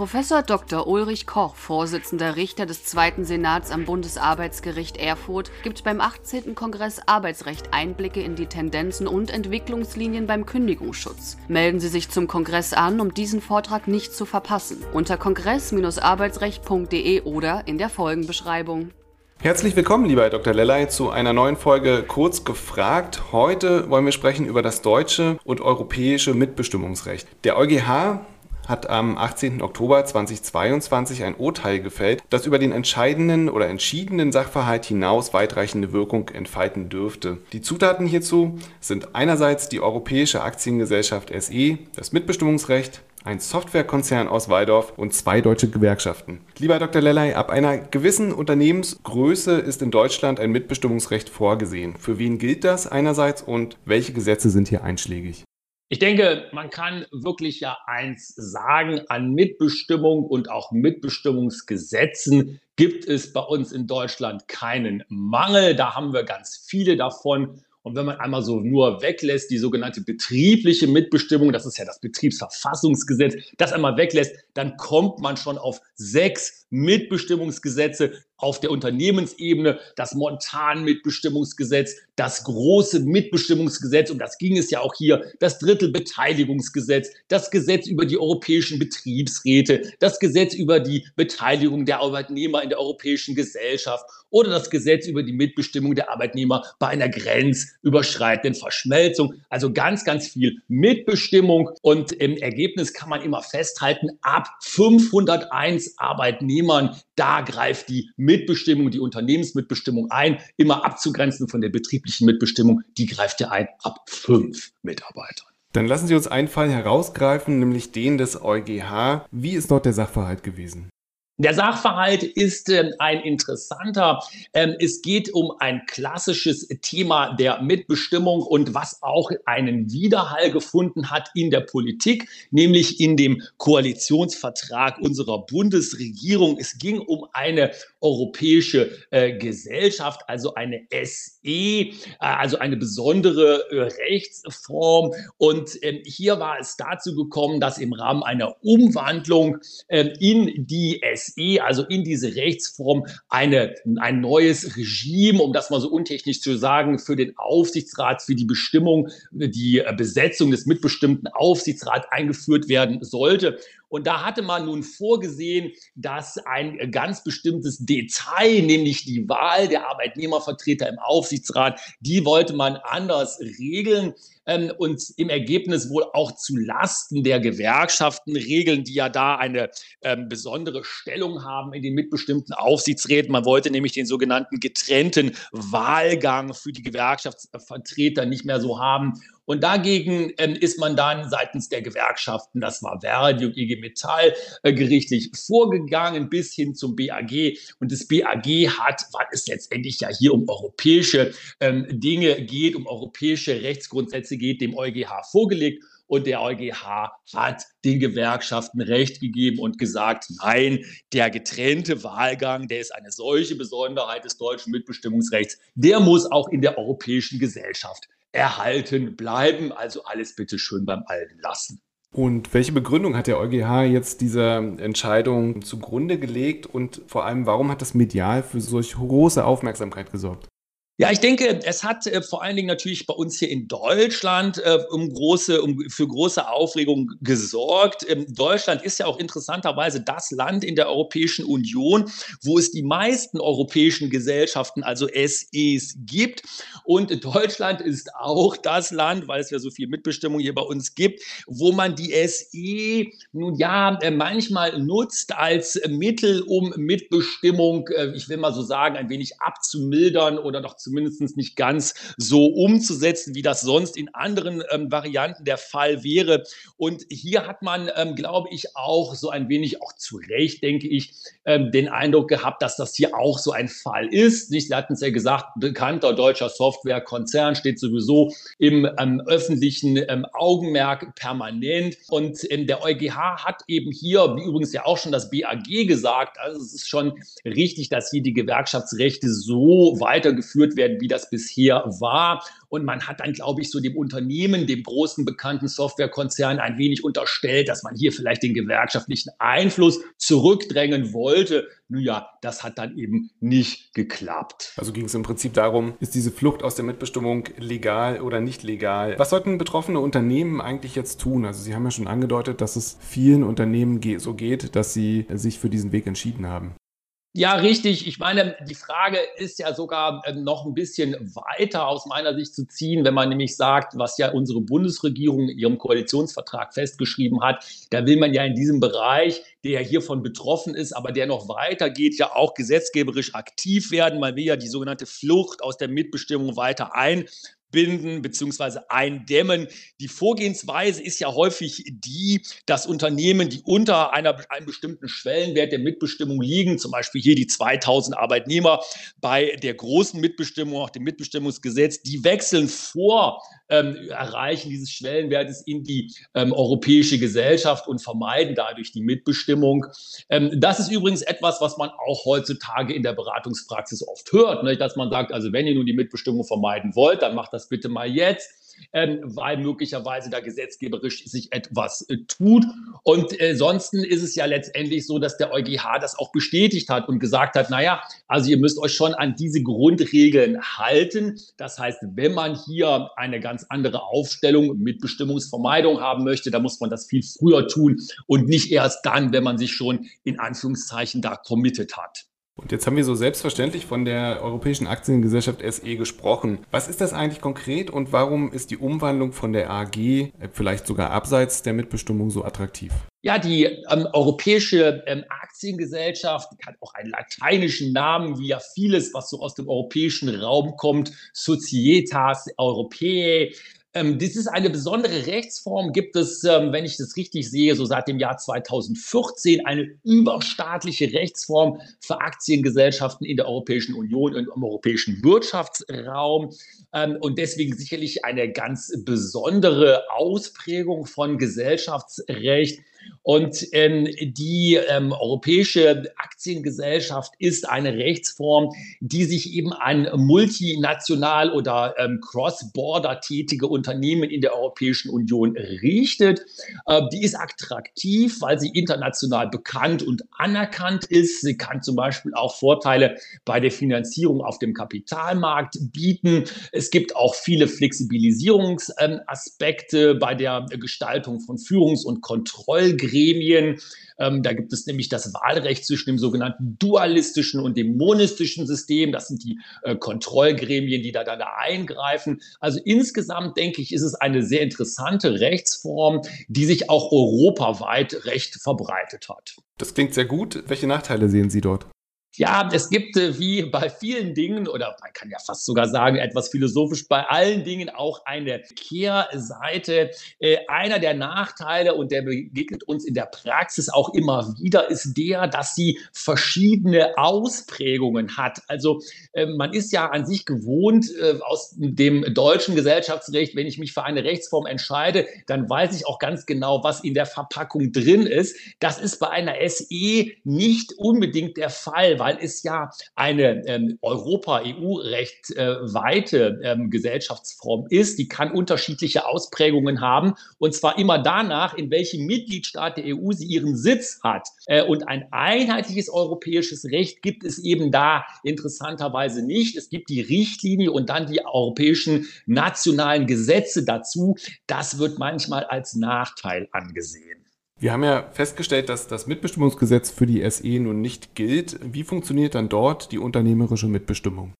Professor Dr. Ulrich Koch, Vorsitzender Richter des Zweiten Senats am Bundesarbeitsgericht Erfurt, gibt beim 18. Kongress Arbeitsrecht Einblicke in die Tendenzen und Entwicklungslinien beim Kündigungsschutz. Melden Sie sich zum Kongress an, um diesen Vortrag nicht zu verpassen. Unter kongress-arbeitsrecht.de oder in der Folgenbeschreibung. Herzlich willkommen, lieber Herr Dr. Lellay, zu einer neuen Folge Kurz gefragt. Heute wollen wir sprechen über das deutsche und europäische Mitbestimmungsrecht. Der EuGH hat am 18. Oktober 2022 ein Urteil gefällt, das über den entscheidenden oder entschiedenen Sachverhalt hinaus weitreichende Wirkung entfalten dürfte. Die Zutaten hierzu sind einerseits die Europäische Aktiengesellschaft SE, das Mitbestimmungsrecht, ein Softwarekonzern aus Waldorf und zwei deutsche Gewerkschaften. Lieber Dr. Lellay, ab einer gewissen Unternehmensgröße ist in Deutschland ein Mitbestimmungsrecht vorgesehen. Für wen gilt das einerseits und welche Gesetze sind hier einschlägig? Ich denke, man kann wirklich ja eins sagen, an Mitbestimmung und auch Mitbestimmungsgesetzen gibt es bei uns in Deutschland keinen Mangel. Da haben wir ganz viele davon. Und wenn man einmal so nur weglässt, die sogenannte betriebliche Mitbestimmung, das ist ja das Betriebsverfassungsgesetz, das einmal weglässt, dann kommt man schon auf sechs Mitbestimmungsgesetze auf der Unternehmensebene, das Montan-Mitbestimmungsgesetz, das große Mitbestimmungsgesetz, um das ging es ja auch hier, das Drittelbeteiligungsgesetz, das Gesetz über die europäischen Betriebsräte, das Gesetz über die Beteiligung der Arbeitnehmer in der europäischen Gesellschaft oder das Gesetz über die Mitbestimmung der Arbeitnehmer bei einer grenzüberschreitenden Verschmelzung. Also ganz, ganz viel Mitbestimmung und im Ergebnis kann man immer festhalten, ab 501 Arbeitnehmern, da greift die Mitbestimmung, die Unternehmensmitbestimmung ein, immer abzugrenzen von der betrieblichen Mitbestimmung, die greift ja ein ab fünf Mitarbeitern. Dann lassen Sie uns einen Fall herausgreifen, nämlich den des EuGH. Wie ist dort der Sachverhalt gewesen? Der Sachverhalt ist äh, ein interessanter. Ähm, es geht um ein klassisches Thema der Mitbestimmung und was auch einen Widerhall gefunden hat in der Politik, nämlich in dem Koalitionsvertrag unserer Bundesregierung. Es ging um eine europäische äh, Gesellschaft, also eine SE, äh, also eine besondere äh, Rechtsform. Und ähm, hier war es dazu gekommen, dass im Rahmen einer Umwandlung ähm, in die SE SE, also in diese Rechtsform, eine, ein neues Regime, um das mal so untechnisch zu sagen, für den Aufsichtsrat, für die Bestimmung, die Besetzung des mitbestimmten Aufsichtsrats eingeführt werden sollte. Und da hatte man nun vorgesehen, dass ein ganz bestimmtes Detail, nämlich die Wahl der Arbeitnehmervertreter im Aufsichtsrat, die wollte man anders regeln ähm, und im Ergebnis wohl auch zu Lasten der Gewerkschaften regeln, die ja da eine ähm, besondere Stellung haben in den mitbestimmten Aufsichtsräten. Man wollte nämlich den sogenannten getrennten Wahlgang für die Gewerkschaftsvertreter nicht mehr so haben. Und dagegen ähm, ist man dann seitens der Gewerkschaften, das war Verdi und IG Metall, äh, gerichtlich vorgegangen bis hin zum BAG. Und das BAG hat, weil es letztendlich ja hier um europäische ähm, Dinge geht, um europäische Rechtsgrundsätze geht, dem EuGH vorgelegt. Und der EuGH hat den Gewerkschaften Recht gegeben und gesagt, nein, der getrennte Wahlgang, der ist eine solche Besonderheit des deutschen Mitbestimmungsrechts, der muss auch in der europäischen Gesellschaft erhalten bleiben. Also alles bitte schön beim Alten lassen. Und welche Begründung hat der EuGH jetzt dieser Entscheidung zugrunde gelegt und vor allem, warum hat das medial für solch große Aufmerksamkeit gesorgt? Ja, ich denke, es hat äh, vor allen Dingen natürlich bei uns hier in Deutschland äh, um große, um, für große Aufregung gesorgt. Ähm, Deutschland ist ja auch interessanterweise das Land in der Europäischen Union, wo es die meisten europäischen Gesellschaften, also SEs, gibt. Und Deutschland ist auch das Land, weil es ja so viel Mitbestimmung hier bei uns gibt, wo man die SE nun ja äh, manchmal nutzt als Mittel, um Mitbestimmung, äh, ich will mal so sagen, ein wenig abzumildern oder doch zu zumindest nicht ganz so umzusetzen, wie das sonst in anderen ähm, Varianten der Fall wäre. Und hier hat man, ähm, glaube ich, auch so ein wenig, auch zu Recht, denke ich, ähm, den Eindruck gehabt, dass das hier auch so ein Fall ist. Nicht? Sie hatten es ja gesagt, bekannter deutscher Softwarekonzern steht sowieso im ähm, öffentlichen ähm, Augenmerk permanent. Und ähm, der EuGH hat eben hier, wie übrigens ja auch schon das BAG gesagt, also es ist schon richtig, dass hier die Gewerkschaftsrechte so weitergeführt werden, wie das bisher war. Und man hat dann, glaube ich, so dem Unternehmen, dem großen bekannten Softwarekonzern ein wenig unterstellt, dass man hier vielleicht den gewerkschaftlichen Einfluss zurückdrängen wollte. Nun ja, das hat dann eben nicht geklappt. Also ging es im Prinzip darum, ist diese Flucht aus der Mitbestimmung legal oder nicht legal? Was sollten betroffene Unternehmen eigentlich jetzt tun? Also Sie haben ja schon angedeutet, dass es vielen Unternehmen so geht, dass sie sich für diesen Weg entschieden haben. Ja, richtig. Ich meine, die Frage ist ja sogar ähm, noch ein bisschen weiter aus meiner Sicht zu ziehen, wenn man nämlich sagt, was ja unsere Bundesregierung in ihrem Koalitionsvertrag festgeschrieben hat. Da will man ja in diesem Bereich, der ja hiervon betroffen ist, aber der noch weitergeht, ja auch gesetzgeberisch aktiv werden. Man will ja die sogenannte Flucht aus der Mitbestimmung weiter ein binden bzw. eindämmen. Die Vorgehensweise ist ja häufig die, dass Unternehmen, die unter einer, einem bestimmten Schwellenwert der Mitbestimmung liegen, zum Beispiel hier die 2000 Arbeitnehmer bei der großen Mitbestimmung, auch dem Mitbestimmungsgesetz, die wechseln vor ähm, Erreichen dieses Schwellenwertes in die ähm, europäische Gesellschaft und vermeiden dadurch die Mitbestimmung. Ähm, das ist übrigens etwas, was man auch heutzutage in der Beratungspraxis oft hört, ne? dass man sagt, also wenn ihr nun die Mitbestimmung vermeiden wollt, dann macht das bitte mal jetzt ähm, weil möglicherweise da gesetzgeberisch sich etwas äh, tut. Und äh, ansonsten ist es ja letztendlich so, dass der EuGH das auch bestätigt hat und gesagt hat, naja, also ihr müsst euch schon an diese Grundregeln halten. Das heißt, wenn man hier eine ganz andere Aufstellung mit Bestimmungsvermeidung haben möchte, dann muss man das viel früher tun und nicht erst dann, wenn man sich schon in Anführungszeichen da committed hat. Und jetzt haben wir so selbstverständlich von der Europäischen Aktiengesellschaft SE gesprochen. Was ist das eigentlich konkret und warum ist die Umwandlung von der AG vielleicht sogar abseits der Mitbestimmung so attraktiv? Ja, die ähm, Europäische ähm, Aktiengesellschaft hat auch einen lateinischen Namen, wie ja vieles, was so aus dem europäischen Raum kommt, Societas Europae. Ähm, das ist eine besondere Rechtsform. Gibt es, ähm, wenn ich das richtig sehe, so seit dem Jahr 2014 eine überstaatliche Rechtsform für Aktiengesellschaften in der Europäischen Union und im europäischen Wirtschaftsraum. Ähm, und deswegen sicherlich eine ganz besondere Ausprägung von Gesellschaftsrecht. Und ähm, die ähm, Europäische Aktiengesellschaft ist eine Rechtsform, die sich eben an multinational oder ähm, cross-border tätige Unternehmen in der Europäischen Union richtet. Äh, die ist attraktiv, weil sie international bekannt und anerkannt ist. Sie kann zum Beispiel auch Vorteile bei der Finanzierung auf dem Kapitalmarkt bieten. Es gibt auch viele Flexibilisierungsaspekte bei der Gestaltung von Führungs- und Kontroll Gremien. Ähm, da gibt es nämlich das Wahlrecht zwischen dem sogenannten dualistischen und dem monistischen System. Das sind die äh, Kontrollgremien, die da, da, da eingreifen. Also insgesamt denke ich, ist es eine sehr interessante Rechtsform, die sich auch europaweit recht verbreitet hat. Das klingt sehr gut. Welche Nachteile sehen Sie dort? Ja, es gibt äh, wie bei vielen Dingen oder man kann ja fast sogar sagen, etwas philosophisch bei allen Dingen auch eine Kehrseite. Äh, einer der Nachteile und der begegnet uns in der Praxis auch immer wieder ist der, dass sie verschiedene Ausprägungen hat. Also äh, man ist ja an sich gewohnt äh, aus dem deutschen Gesellschaftsrecht, wenn ich mich für eine Rechtsform entscheide, dann weiß ich auch ganz genau, was in der Verpackung drin ist. Das ist bei einer SE nicht unbedingt der Fall weil es ja eine ähm, Europa-EU-Recht äh, weite ähm, Gesellschaftsform ist. Die kann unterschiedliche Ausprägungen haben und zwar immer danach, in welchem Mitgliedstaat der EU sie ihren Sitz hat. Äh, und ein einheitliches europäisches Recht gibt es eben da interessanterweise nicht. Es gibt die Richtlinie und dann die europäischen nationalen Gesetze dazu. Das wird manchmal als Nachteil angesehen. Wir haben ja festgestellt, dass das Mitbestimmungsgesetz für die SE nun nicht gilt. Wie funktioniert dann dort die unternehmerische Mitbestimmung?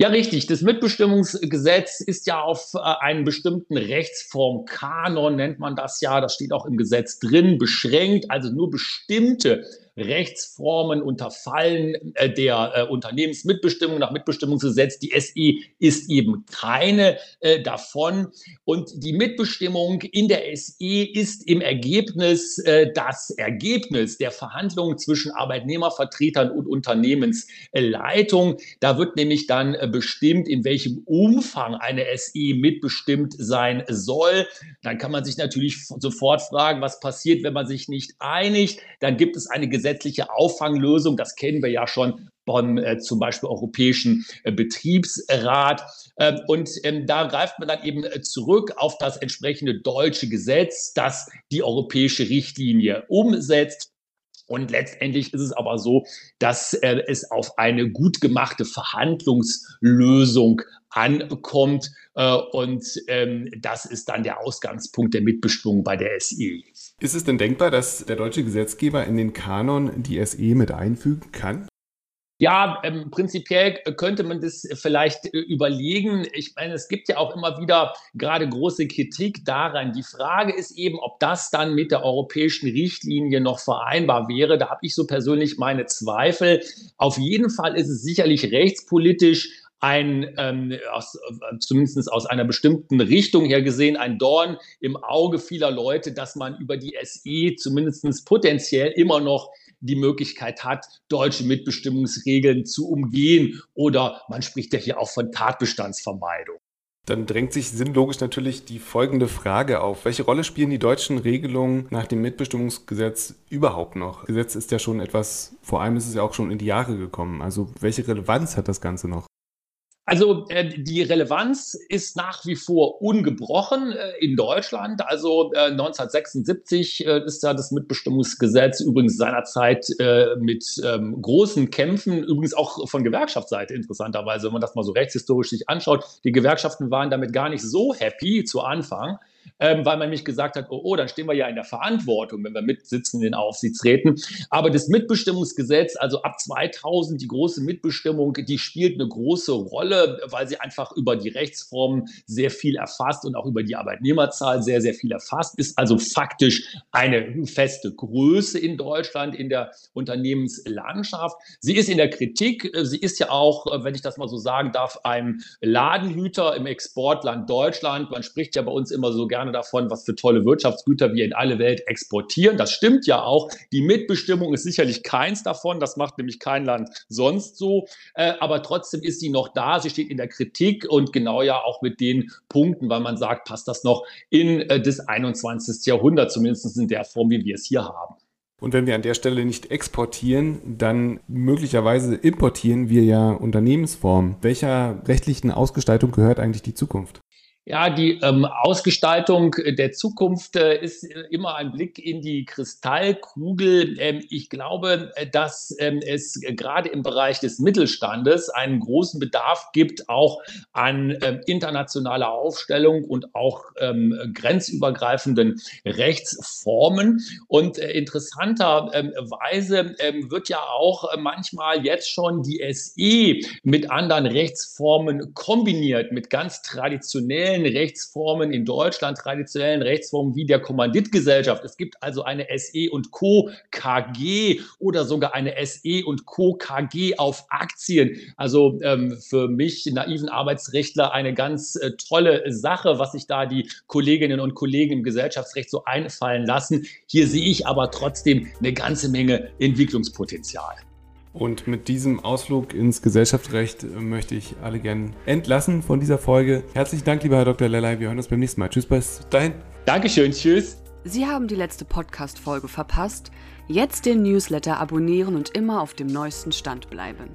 Ja, richtig. Das Mitbestimmungsgesetz ist ja auf äh, einen bestimmten Rechtsformkanon, nennt man das ja, das steht auch im Gesetz drin, beschränkt. Also nur bestimmte Rechtsformen unterfallen äh, der äh, Unternehmensmitbestimmung nach Mitbestimmungsgesetz. Die SE ist eben keine äh, davon. Und die Mitbestimmung in der SE ist im Ergebnis das Ergebnis der Verhandlungen zwischen Arbeitnehmervertretern und Unternehmensleitung. Da wird nämlich dann bestimmt, in welchem Umfang eine SE mitbestimmt sein soll. Dann kann man sich natürlich sofort fragen, was passiert, wenn man sich nicht einigt. Dann gibt es eine gesetzliche Auffanglösung. Das kennen wir ja schon beim äh, zum Beispiel Europäischen äh, Betriebsrat. Ähm, und ähm, da greift man dann eben äh, zurück auf das entsprechende deutsche Gesetz, das die europäische Richtlinie umsetzt. Und letztendlich ist es aber so, dass äh, es auf eine gut gemachte Verhandlungslösung ankommt. Äh, und ähm, das ist dann der Ausgangspunkt der Mitbestimmung bei der SE. Ist es denn denkbar, dass der deutsche Gesetzgeber in den Kanon die SE mit einfügen kann? Ja, ähm, prinzipiell könnte man das vielleicht äh, überlegen. Ich meine, es gibt ja auch immer wieder gerade große Kritik daran. Die Frage ist eben, ob das dann mit der europäischen Richtlinie noch vereinbar wäre. Da habe ich so persönlich meine Zweifel. Auf jeden Fall ist es sicherlich rechtspolitisch ein, ähm, aus, äh, zumindest aus einer bestimmten Richtung her gesehen, ein Dorn im Auge vieler Leute, dass man über die SE zumindest potenziell immer noch die Möglichkeit hat, deutsche Mitbestimmungsregeln zu umgehen. Oder man spricht ja hier auch von Tatbestandsvermeidung. Dann drängt sich sinnlogisch natürlich die folgende Frage auf. Welche Rolle spielen die deutschen Regelungen nach dem Mitbestimmungsgesetz überhaupt noch? Das Gesetz ist ja schon etwas, vor allem ist es ja auch schon in die Jahre gekommen. Also welche Relevanz hat das Ganze noch? Also äh, die Relevanz ist nach wie vor ungebrochen äh, in Deutschland. Also äh, 1976 äh, ist ja das Mitbestimmungsgesetz übrigens seinerzeit äh, mit ähm, großen Kämpfen, übrigens auch von Gewerkschaftsseite interessanterweise, wenn man das mal so rechtshistorisch sich anschaut. Die Gewerkschaften waren damit gar nicht so happy zu Anfang ähm, weil man nämlich gesagt hat, oh, oh, dann stehen wir ja in der Verantwortung, wenn wir mitsitzen in den Aufsichtsräten. Aber das Mitbestimmungsgesetz, also ab 2000, die große Mitbestimmung, die spielt eine große Rolle, weil sie einfach über die Rechtsformen sehr viel erfasst und auch über die Arbeitnehmerzahl sehr, sehr viel erfasst, ist also faktisch eine feste Größe in Deutschland, in der Unternehmenslandschaft. Sie ist in der Kritik, sie ist ja auch, wenn ich das mal so sagen darf, ein Ladenhüter im Exportland Deutschland. Man spricht ja bei uns immer so gerne davon, was für tolle Wirtschaftsgüter wir in alle Welt exportieren. Das stimmt ja auch. Die Mitbestimmung ist sicherlich keins davon. Das macht nämlich kein Land sonst so. Äh, aber trotzdem ist sie noch da. Sie steht in der Kritik und genau ja auch mit den Punkten, weil man sagt, passt das noch in äh, das 21. Jahrhundert, zumindest in der Form, wie wir es hier haben. Und wenn wir an der Stelle nicht exportieren, dann möglicherweise importieren wir ja Unternehmensformen. Welcher rechtlichen Ausgestaltung gehört eigentlich die Zukunft? Ja, die ähm, Ausgestaltung der Zukunft äh, ist äh, immer ein Blick in die Kristallkugel. Ähm, ich glaube, äh, dass ähm, es gerade im Bereich des Mittelstandes einen großen Bedarf gibt, auch an ähm, internationaler Aufstellung und auch ähm, grenzübergreifenden Rechtsformen. Und äh, interessanterweise ähm, wird ja auch manchmal jetzt schon die SE mit anderen Rechtsformen kombiniert, mit ganz traditionellen traditionellen Rechtsformen in Deutschland, traditionellen Rechtsformen wie der Kommanditgesellschaft. Es gibt also eine SE und Co. KG oder sogar eine SE und Co. KG auf Aktien. Also ähm, für mich, naiven Arbeitsrechtler, eine ganz äh, tolle Sache, was sich da die Kolleginnen und Kollegen im Gesellschaftsrecht so einfallen lassen. Hier sehe ich aber trotzdem eine ganze Menge Entwicklungspotenzial. Und mit diesem Ausflug ins Gesellschaftsrecht äh, möchte ich alle gern entlassen von dieser Folge. Herzlichen Dank, lieber Herr Dr. Lellay. Wir hören uns beim nächsten Mal. Tschüss, bis dahin. Dankeschön, tschüss. Sie haben die letzte Podcast-Folge verpasst. Jetzt den Newsletter abonnieren und immer auf dem neuesten Stand bleiben.